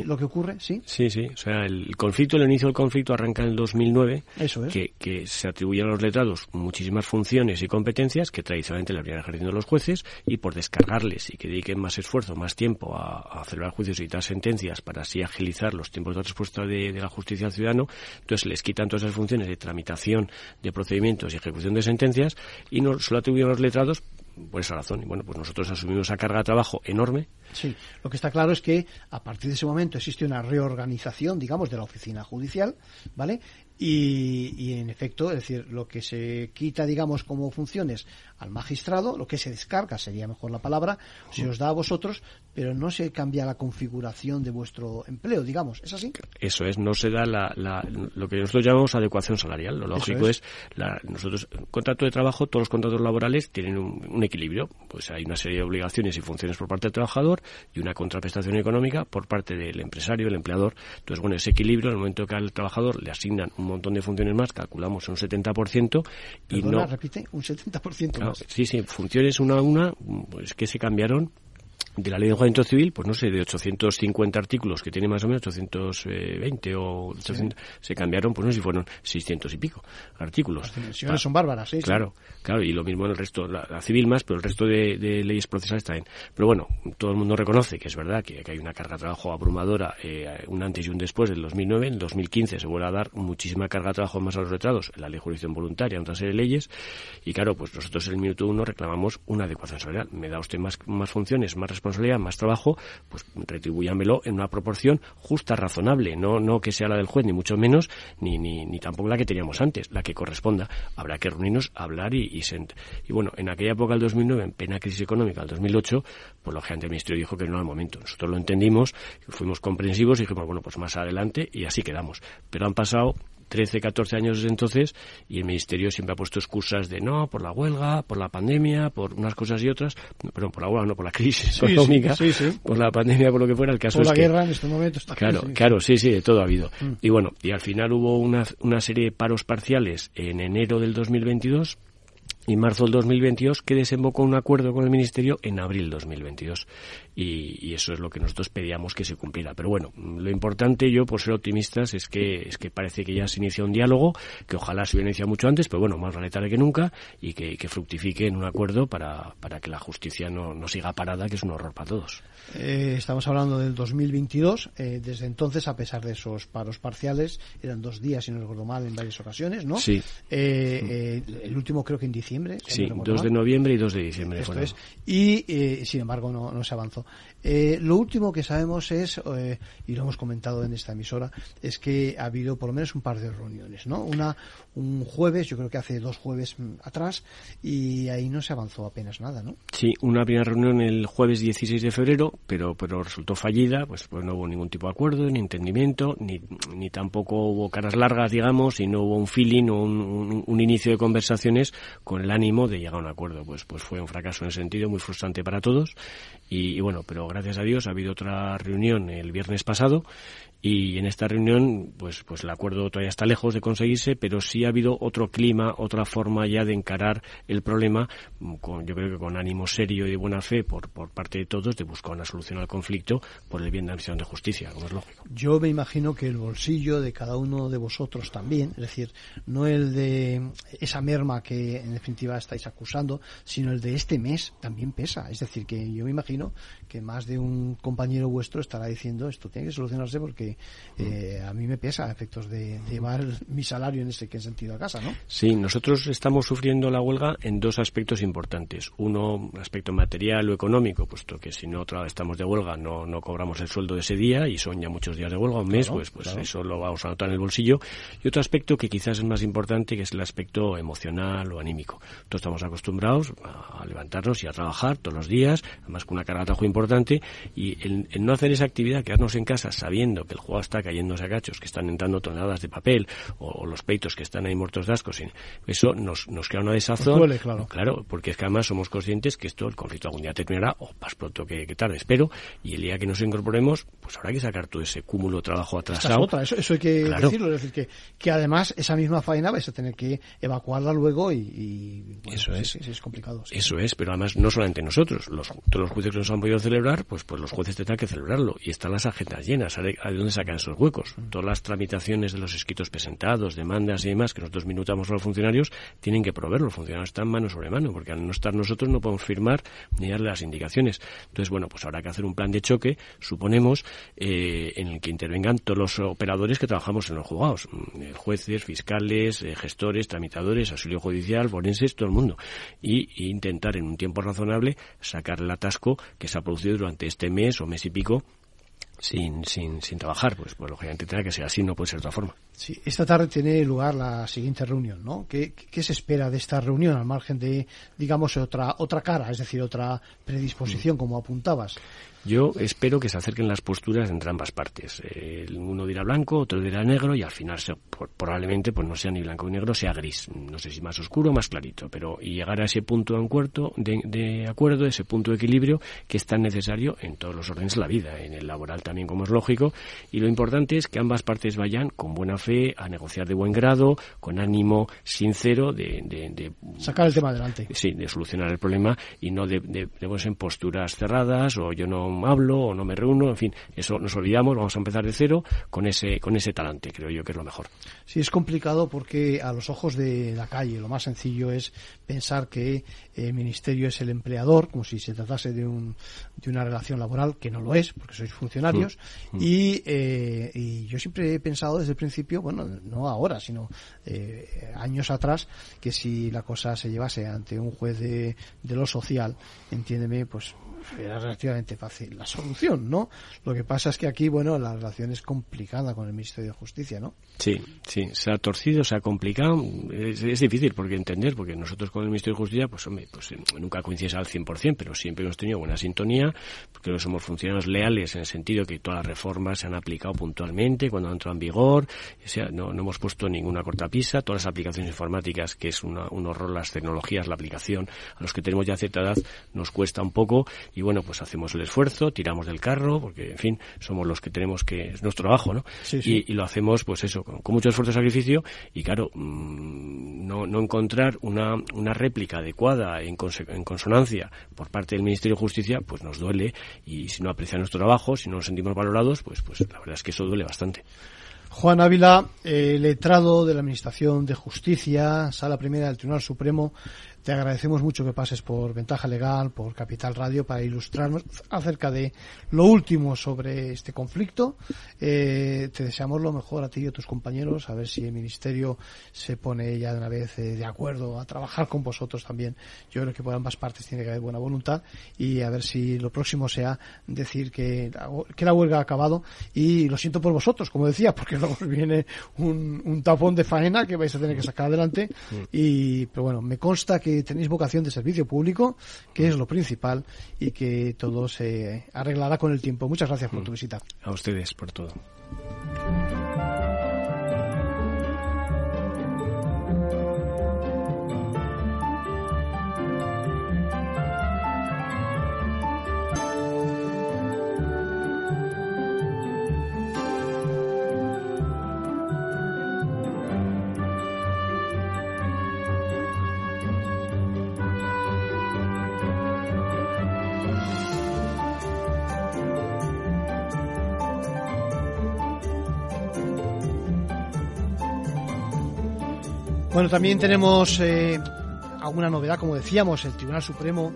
lo que ocurre? Sí, sí, sí. O sea, el conflicto, el inicio del conflicto arranca en el 2009, Eso es. que, que se atribuyen a los letrados muchísimas funciones y competencias que tradicionalmente le habrían ejerciendo los jueces y por descargarles y que dediquen más esfuerzo, más tiempo a, a celebrar juicios y dar sentencias para así agilizar los tiempos de respuesta de, de la justicia al ciudadano, entonces les quitan todas esas funciones de tramitación de procedimientos y ejecución de sentencias y no, solo atribuyen a los letrados por esa razón. Y bueno, pues nosotros asumimos esa carga de trabajo enorme. Sí, lo que está claro es que a partir de ese momento existe una reorganización, digamos, de la oficina judicial, ¿vale? Y, y, en efecto, es decir, lo que se quita, digamos, como funciones al magistrado, lo que se descarga, sería mejor la palabra, se os da a vosotros, pero no se cambia la configuración de vuestro empleo, digamos, ¿es así? Eso es, no se da la, la, lo que nosotros llamamos adecuación salarial. Lo lógico es, es la, nosotros, contrato de trabajo, todos los contratos laborales tienen un, un, equilibrio, pues hay una serie de obligaciones y funciones por parte del trabajador y una contraprestación económica por parte del empresario, el empleador. Entonces, bueno, ese equilibrio, en el momento que al trabajador le asignan un montón de funciones más, calculamos un 70%. Y Perdona, no, repite, un 70% claro, más. Sí, sí, funciones una a una, pues que se cambiaron de la ley de enjuiciamiento civil, pues no sé, de 850 artículos que tiene más o menos 820 o 800, sí. se cambiaron, pues no sé si fueron 600 y pico artículos. Las dimensiones son bárbaras, ¿sí? Claro, claro, y lo mismo en el resto, la, la civil más, pero el resto de, de, leyes procesales también. Pero bueno, todo el mundo reconoce que es verdad que, que hay una carga de trabajo abrumadora, eh, un antes y un después del 2009, en 2015 se vuelve a dar muchísima carga de trabajo más a los letrados, en la ley de jurisdicción voluntaria, en otra serie de leyes, y claro, pues nosotros en el minuto uno reclamamos una adecuación salarial. Me da usted más, más funciones, más responsabilidad, más trabajo, pues retribúyamelo en una proporción justa, razonable, no, no que sea la del juez, ni mucho menos, ni, ni, ni tampoco la que teníamos antes, la que corresponda. Habrá que reunirnos, hablar y, y, y bueno, en aquella época, el 2009, en plena crisis económica, el 2008, pues lógicamente el Ministerio dijo que no era el momento. Nosotros lo entendimos, fuimos comprensivos y dijimos, bueno, pues más adelante y así quedamos. Pero han pasado 13, 14 años desde entonces y el Ministerio siempre ha puesto excusas de no, por la huelga, por la pandemia, por unas cosas y otras, no, perdón, por la huelga, no por la crisis sí, económica, sí, sí, por la pandemia, por lo que fuera, el caso por es la que... guerra en este momento está Claro, crisis. claro, sí, sí, de todo ha habido. Mm. Y bueno, y al final hubo una, una serie de paros parciales en enero del 2022 y marzo del 2022 que desembocó un acuerdo con el Ministerio en abril 2022 y, y, eso es lo que nosotros pedíamos que se cumpliera. Pero bueno, lo importante yo, por ser optimistas, es que, es que parece que ya se inicia un diálogo, que ojalá se hubiera iniciado mucho antes, pero bueno, más vale tarde que nunca, y que, que fructifique en un acuerdo para, para que la justicia no, no, siga parada, que es un horror para todos. Eh, estamos hablando del 2022, eh, desde entonces, a pesar de esos paros parciales, eran dos días, si no recuerdo mal, en varias ocasiones, ¿no? Sí. Eh, el último creo que en diciembre. Si sí, no 2 de noviembre y 2 de diciembre. Esto es. Y, eh, sin embargo, no, no se avanzó. Eh, lo último que sabemos es, eh, y lo hemos comentado en esta emisora, es que ha habido por lo menos un par de reuniones, ¿no? Una un jueves, yo creo que hace dos jueves atrás, y ahí no se avanzó apenas nada, ¿no? Sí, una primera reunión el jueves 16 de febrero, pero, pero resultó fallida, pues, pues no hubo ningún tipo de acuerdo, ni entendimiento, ni, ni tampoco hubo caras largas, digamos, y no hubo un feeling o un, un, un inicio de conversaciones con el ánimo de llegar a un acuerdo. Pues, pues fue un fracaso en ese sentido, muy frustrante para todos. Y, y, bueno, pero gracias a Dios ha habido otra reunión el viernes pasado y en esta reunión pues pues el acuerdo todavía está lejos de conseguirse, pero sí ha habido otro clima, otra forma ya de encarar el problema, con, yo creo que con ánimo serio y de buena fe por, por parte de todos de buscar una solución al conflicto por el bien de la misión de justicia, como es lógico. Yo me imagino que el bolsillo de cada uno de vosotros también, es decir, no el de esa merma que en definitiva estáis acusando, sino el de este mes también pesa. Es decir, que yo me imagino que más de un compañero vuestro estará diciendo esto tiene que solucionarse porque eh, a mí me pesa a efectos de, de, llevar mi salario en ese sentido a casa, ¿no? Sí, nosotros estamos sufriendo la huelga en dos aspectos importantes. Uno, aspecto material o económico, puesto que si no otra estamos de huelga no, no cobramos el sueldo de ese día y son ya muchos días de huelga, un mes, claro, pues, pues claro. eso lo vamos a notar en el bolsillo. Y otro aspecto que quizás es más importante, que es el aspecto emocional o anímico. Todos estamos acostumbrados a levantarnos y a trabajar todos los días, además con una carga de trabajo importante, y el, el no hacer esa actividad, quedarnos en casa sabiendo que el juego está cayéndose a cachos, que están entrando toneladas de papel, o, o los peitos que están ahí muertos de asco, eso nos, nos crea una desazón. Duele, claro. claro, porque es que además somos conscientes que esto, el conflicto algún día terminará, o más pronto que, que tarde, espero, y el día que nos incorporemos, pues habrá que sacar todo ese cúmulo de trabajo atrasado. Otra, eso, eso, hay que claro. decirlo, es decir, que, que además esa misma faena vais a tener que evacuarla luego y, y bueno, eso es. es, es complicado. Sí. Eso es, pero además no solamente nosotros, los, todos los juicios que nos han podido celebrar, pues, pues los jueces tendrán que celebrarlo y están las agendas llenas. Hay dónde sacan esos huecos. Todas las tramitaciones de los escritos presentados, demandas y demás que nosotros minutamos a los funcionarios, tienen que proveerlo. Los funcionarios están mano sobre mano, porque al no estar nosotros no podemos firmar ni darle las indicaciones. Entonces, bueno, pues habrá que hacer un plan de choque, suponemos, eh, en el que intervengan todos los operadores que trabajamos en los juzgados, mm, jueces, fiscales, eh, gestores, tramitadores, auxilio judicial, forenses, todo el mundo. Y, y intentar en un tiempo razonable sacar el atasco que se ha producido durante este mes o mes y pico sin, sin, sin trabajar, pues, pues lógicamente tendrá que ser así, no puede ser de otra forma. Sí, esta tarde tiene lugar la siguiente reunión, ¿no? ¿Qué, ¿Qué, se espera de esta reunión al margen de, digamos, otra, otra cara, es decir, otra predisposición, mm. como apuntabas? Yo espero que se acerquen las posturas entre ambas partes. Eh, uno dirá blanco, otro dirá negro y al final se, probablemente pues no sea ni blanco ni negro, sea gris. No sé si más oscuro o más clarito, pero y llegar a ese punto de, de, acuerdo, ese punto de equilibrio que es tan necesario en todos los órdenes de la vida, en el laboral también como es lógico. Y lo importante es que ambas partes vayan con buena fe a negociar de buen grado, con ánimo sincero de, de sacar el tema adelante. Sí, de solucionar el problema y no de, de, en posturas cerradas o yo no hablo o no me reúno, en fin, eso nos olvidamos, vamos a empezar de cero con ese, con ese talante, creo yo que es lo mejor. Sí, es complicado porque a los ojos de la calle lo más sencillo es pensar que el ministerio es el empleador, como si se tratase de, un, de una relación laboral, que no lo es, porque sois funcionarios, mm, mm. Y, eh, y yo siempre he pensado desde el principio, bueno, no ahora, sino eh, años atrás, que si la cosa se llevase ante un juez de, de lo social, entiéndeme, pues era relativamente fácil la solución, ¿no? Lo que pasa es que aquí, bueno, la relación es complicada con el Ministerio de Justicia, ¿no? Sí, sí, se ha torcido, se ha complicado, es, difícil porque entender, porque nosotros con el Ministerio de Justicia, pues pues eh, nunca coincides al 100%, pero siempre hemos tenido buena sintonía, porque somos funcionarios leales en el sentido que todas las reformas se han aplicado puntualmente cuando han entrado en vigor, o sea, no, no hemos puesto ninguna cortapisa, todas las aplicaciones informáticas, que es una, un horror las tecnologías, la aplicación, a los que tenemos ya cierta edad nos cuesta un poco y bueno, pues hacemos el esfuerzo, tiramos del carro, porque en fin, somos los que tenemos que, es nuestro trabajo, ¿no? Y, y, lo hacemos, pues eso, con, mucho esfuerzo y sacrificio, y claro, mm, no, no encontrar una, una réplica adecuada en, en consonancia por parte del Ministerio de Justicia, pues nos duele, y si no aprecia nuestro trabajo, si no nos sentimos valorados, pues, pues la verdad es que eso duele bastante. Juan Ávila, eh, letrado de la Administración de Justicia, Sala Primera del Tribunal Supremo, te agradecemos mucho que pases por Ventaja Legal, por Capital Radio, para ilustrarnos acerca de lo último sobre este conflicto. Eh, te deseamos lo mejor a ti y a tus compañeros, a ver si el Ministerio se pone ya de una vez eh, de acuerdo a trabajar con vosotros también. Yo creo que por ambas partes tiene que haber buena voluntad y a ver si lo próximo sea decir que la, que la huelga ha acabado y lo siento por vosotros, como decía, porque *laughs* luego viene un, un tapón de faena que vais a tener que sacar adelante mm. y, pero bueno, me consta que tenéis vocación de servicio público, que es lo principal, y que todo se arreglará con el tiempo. Muchas gracias por tu mm. visita. A ustedes por todo. También tenemos eh, alguna novedad, como decíamos, el Tribunal Supremo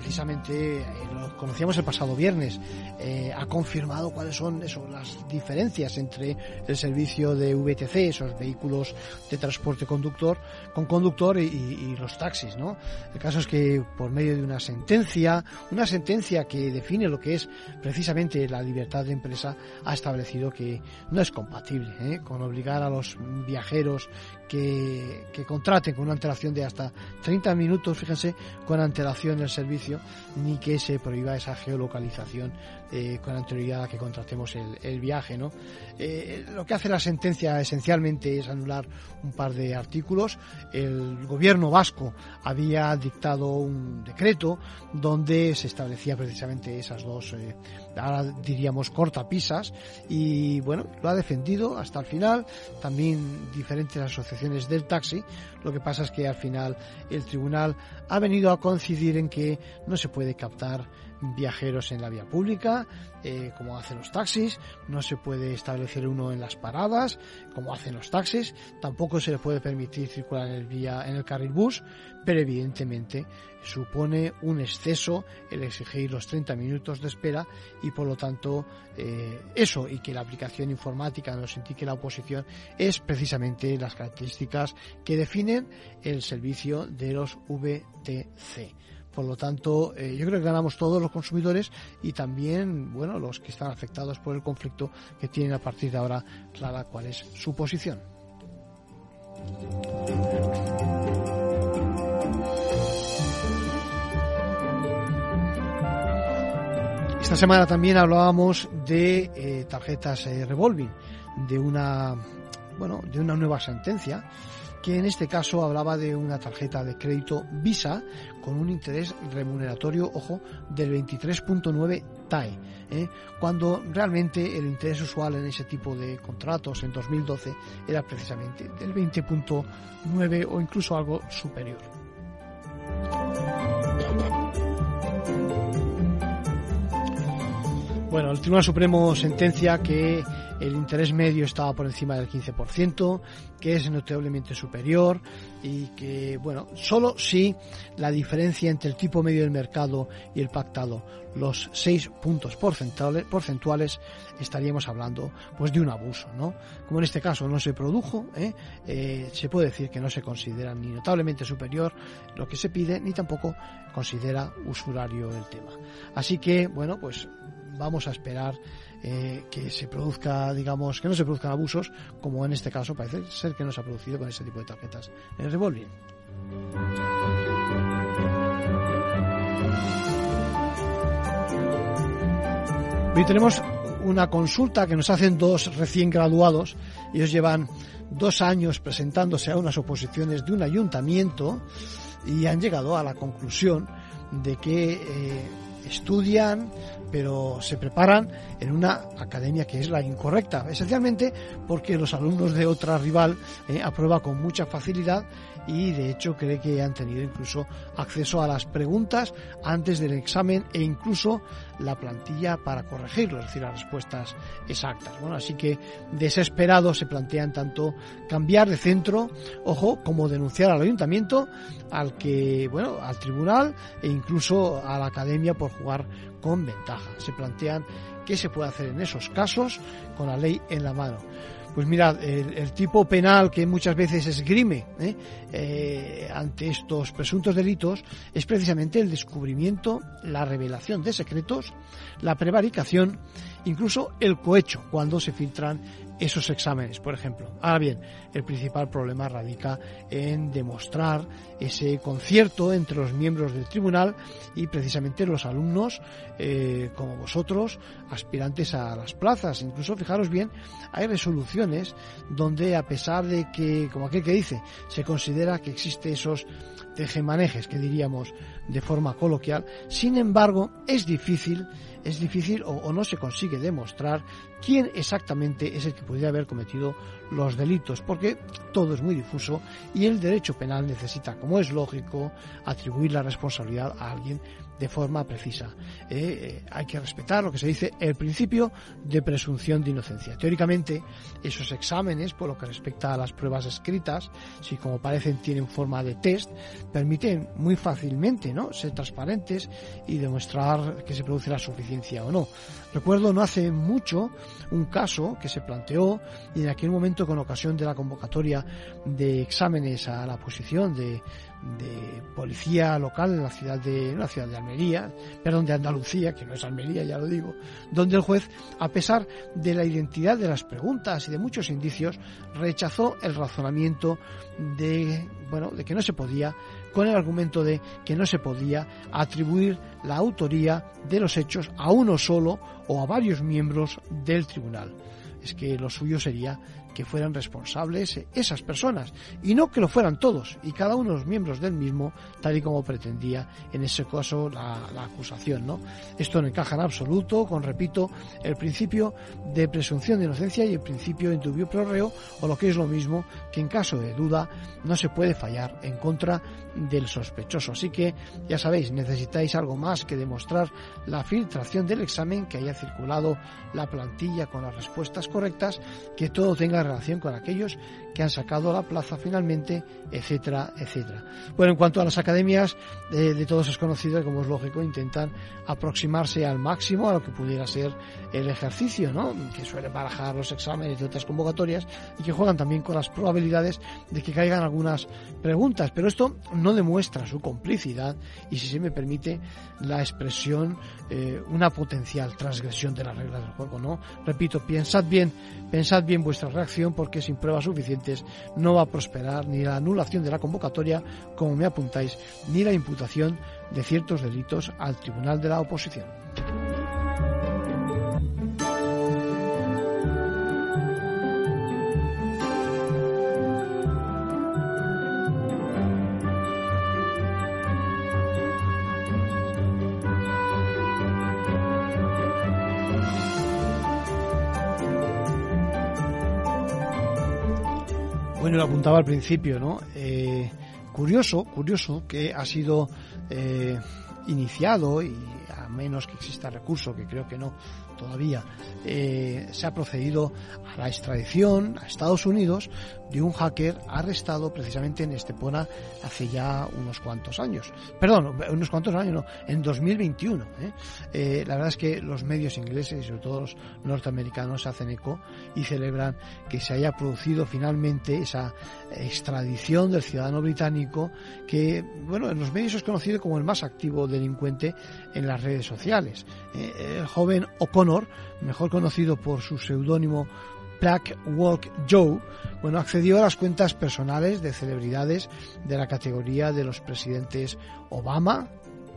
precisamente eh, lo conocíamos el pasado viernes, eh, ha confirmado cuáles son eso, las diferencias entre el servicio de VTC, esos vehículos de transporte conductor, con conductor y, los taxis, ¿no? El caso es que por medio de una sentencia, una sentencia que define lo que es precisamente la libertad de empresa, ha establecido que no es compatible ¿eh? con obligar a los viajeros que, que contraten con una antelación de hasta 30 minutos, fíjense, con antelación el servicio, ni que se prohíba esa geolocalización eh, con anterioridad a que contratemos el, viaje. ¿no? Eh, lo que hace la sentencia esencialmente es anular un par de artículos. El gobierno vasco había dictado un decreto donde se establecía precisamente esas dos, eh, ahora diríamos cortapisas, y bueno, lo ha defendido hasta el final. También diferentes asociaciones del taxi. Lo que pasa es que al final el tribunal ha venido a coincidir en que no se puede captar viajeros en la vía pública, eh, como hacen los taxis, no se puede establecer uno en las paradas, como hacen los taxis, tampoco se le puede permitir circular en el, vía, en el carril bus, pero evidentemente supone un exceso el exigir los 30 minutos de espera y por lo tanto eh, eso y que la aplicación informática nos indique la oposición es precisamente las características que definen el servicio de los VTC. Por lo tanto, eh, yo creo que ganamos todos los consumidores y también, bueno, los que están afectados por el conflicto que tienen a partir de ahora clara cuál es su posición. Esta semana también hablábamos de eh, tarjetas eh, revolving, de una, bueno, de una nueva sentencia que en este caso hablaba de una tarjeta de crédito Visa con un interés remuneratorio, ojo, del 23.9 TAE, ¿eh? cuando realmente el interés usual en ese tipo de contratos en 2012 era precisamente del 20.9 o incluso algo superior. Bueno, el Tribunal Supremo sentencia que el interés medio estaba por encima del 15%, que es notablemente superior y que, bueno, solo si la diferencia entre el tipo medio del mercado y el pactado, los 6 puntos porcentuales, estaríamos hablando pues de un abuso, ¿no? Como en este caso no se produjo, ¿eh? Eh, se puede decir que no se considera ni notablemente superior lo que se pide, ni tampoco considera usurario el tema. Así que, bueno, pues vamos a esperar eh, que se produzca, digamos, que no se produzcan abusos, como en este caso parece ser que no se ha producido con ese tipo de tarjetas en el revolving. Hoy tenemos una consulta que nos hacen dos recién graduados. Ellos llevan dos años presentándose a unas oposiciones de un ayuntamiento y han llegado a la conclusión de que eh, estudian, pero se preparan en una academia que es la incorrecta, esencialmente porque los alumnos de otra rival eh, aprueban con mucha facilidad y de hecho cree que han tenido incluso acceso a las preguntas antes del examen e incluso la plantilla para corregirlo, es decir, las respuestas exactas. Bueno, así que desesperados se plantean tanto cambiar de centro, ojo, como denunciar al ayuntamiento, al que, bueno, al tribunal e incluso a la academia por jugar con ventaja. Se plantean qué se puede hacer en esos casos con la ley en la mano. Pues mirad, el, tipo penal que muchas veces esgrime ¿eh? Eh, ante estos presuntos delitos es precisamente el descubrimiento, la revelación de secretos, la prevaricación, incluso el cohecho cuando se filtran esos exámenes, por ejemplo. Ahora bien, el principal problema radica en demostrar ese concierto entre los miembros del tribunal y precisamente los alumnos eh, como vosotros, aspirantes a las plazas. Incluso, fijaros bien, hay resoluciones donde a pesar de que, como aquel que dice, se considera que existe esos tejemanejes que diríamos de forma coloquial, sin embargo, es difícil es difícil o, no se consigue demostrar quién exactamente es el que podría haber cometido los delitos, porque todo es muy difuso y el derecho penal necesita, como es lógico, atribuir la responsabilidad a alguien de forma precisa. Eh, eh, hay que respetar lo que se dice el principio de presunción de inocencia. Teóricamente, esos exámenes, por lo que respecta a las pruebas escritas, si como parecen tienen forma de test, permiten muy fácilmente ¿no? ser transparentes y demostrar que se produce la suficiencia o no. Recuerdo no hace mucho un caso que se planteó y en aquel momento con ocasión de la convocatoria de exámenes a la posición de de policía local en la ciudad de, la ciudad de Almería, perdón, de Andalucía, que no es Almería, ya lo digo, donde el juez, a pesar de la identidad de las preguntas y de muchos indicios, rechazó el razonamiento de, bueno, de que no se podía, con el argumento de que no se podía atribuir la autoría de los hechos a uno solo o a varios miembros del tribunal. Es que lo suyo sería que fueran responsables esas personas y no que lo fueran todos y cada uno de los miembros del mismo tal y como pretendía en ese caso la, acusación. ¿no? Esto no encaja en absoluto con, repito, el principio de presunción de inocencia y el principio de indubio pro reo o lo que es lo mismo que en caso de duda no se puede fallar en contra del sospechoso. Así que ya sabéis, necesitáis algo más que demostrar la filtración del examen, que haya circulado la plantilla con las respuestas correctas, que todo tenga relación con aquellos que han sacado la plaza finalmente, etcétera, etcétera. Bueno, en cuanto a las academias, de todos es conocido, como es lógico, intentan aproximarse al máximo a lo que pudiera ser el ejercicio, ¿no? Que suelen barajar los exámenes de otras convocatorias y que juegan también con las probabilidades de que caigan algunas preguntas. Pero esto no demuestra su complicidad y, si se me permite la expresión, eh, una potencial transgresión de las reglas del juego, ¿no? Repito, pensad bien, pensad bien vuestra porque sin pruebas suficientes no va a prosperar ni la anulación de la convocatoria, como me apuntáis, ni la imputación de ciertos delitos al Tribunal de la Oposición. Bueno, lo apuntaba al principio, ¿no? Eh, curioso, curioso que ha sido eh, iniciado y a menos que exista recurso, que creo que no todavía, eh, se ha procedido a la extradición a Estados Unidos de un hacker arrestado precisamente en Estepona hace ya unos cuantos años. Perdón, unos cuantos años, no, en 2021. ¿eh? Eh, la verdad es que los medios ingleses y sobre todo los norteamericanos hacen eco y celebran que se haya producido finalmente esa extradición del ciudadano británico que, bueno, en los medios es conocido como el más activo delincuente en las redes sociales. Eh, el joven O'Connor, mejor conocido por su seudónimo Black Walk Joe, bueno, accedió a las cuentas personales de celebridades de la categoría de los presidentes Obama,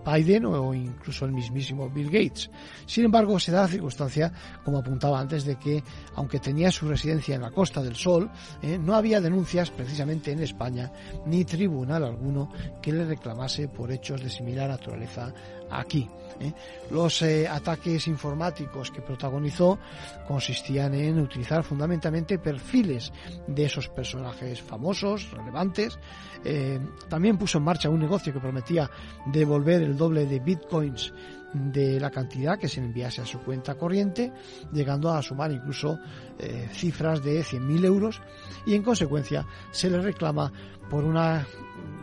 Biden o incluso el mismísimo Bill Gates. Sin embargo, se da la circunstancia, como apuntaba antes, de que, aunque tenía su residencia en la Costa del Sol, eh, no había denuncias precisamente en España ni tribunal alguno que le reclamase por hechos de similar naturaleza aquí. ¿eh? Los eh, ataques informáticos que protagonizó consistían en utilizar fundamentalmente perfiles de esos personajes famosos, relevantes. Eh, también puso en marcha un negocio que prometía devolver el doble de bitcoins de la cantidad que se enviase a su cuenta corriente, llegando a sumar incluso cifras de 100.000 euros y en consecuencia se le reclama por una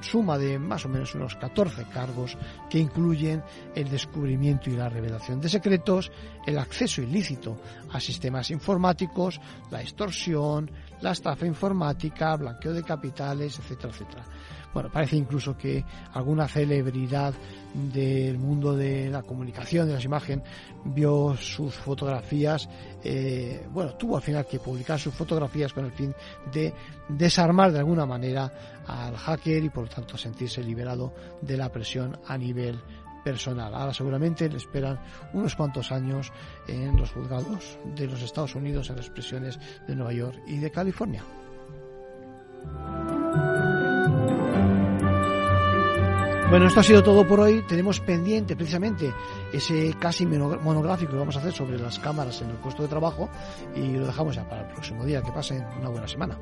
suma de más o menos unos 14 cargos que incluyen el descubrimiento y la revelación de secretos, el acceso ilícito a sistemas informáticos, la extorsión, la estafa informática, blanqueo de capitales, etcétera, etcétera. Bueno, parece incluso que alguna celebridad del mundo de la comunicación, de las imágenes, vio sus fotografías, eh, bueno, tuvo al final que publicar sus fotografías con el fin de desarmar de alguna manera al hacker y por lo tanto sentirse liberado de la presión a nivel personal. Ahora seguramente le esperan unos cuantos años en los juzgados de los Estados Unidos, en las prisiones de Nueva York y de California. Bueno, esto ha sido todo por hoy. Tenemos pendiente precisamente ese casi monográfico que vamos a hacer sobre las cámaras en el puesto de trabajo y lo dejamos ya para el próximo día. Que pasen una buena semana.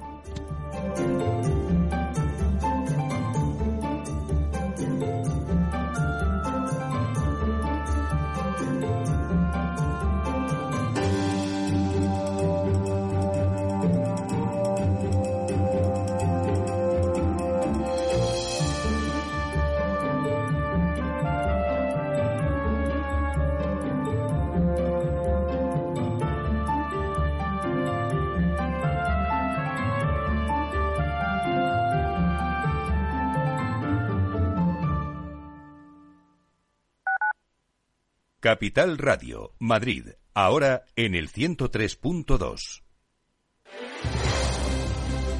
Capital Radio, Madrid, ahora en el 103.2.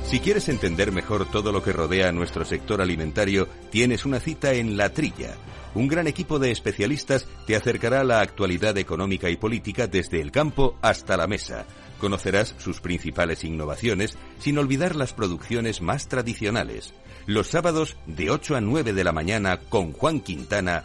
Si quieres entender mejor todo lo que rodea a nuestro sector alimentario, tienes una cita en La Trilla. Un gran equipo de especialistas te acercará a la actualidad económica y política desde el campo hasta la mesa Conocerás sus principales innovaciones sin olvidar las producciones más tradicionales. Los sábados de 8 a 9 de la mañana con Juan Quintana,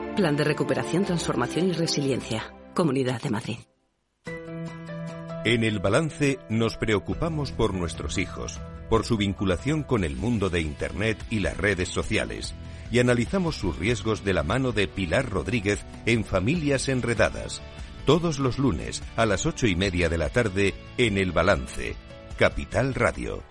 Plan de recuperación, transformación y resiliencia. Comunidad de Madrid. En el balance nos preocupamos por nuestros hijos, por su vinculación con el mundo de Internet y las redes sociales y analizamos sus riesgos de la mano de Pilar Rodríguez en Familias Enredadas. Todos los lunes a las ocho y media de la tarde en El Balance, Capital Radio.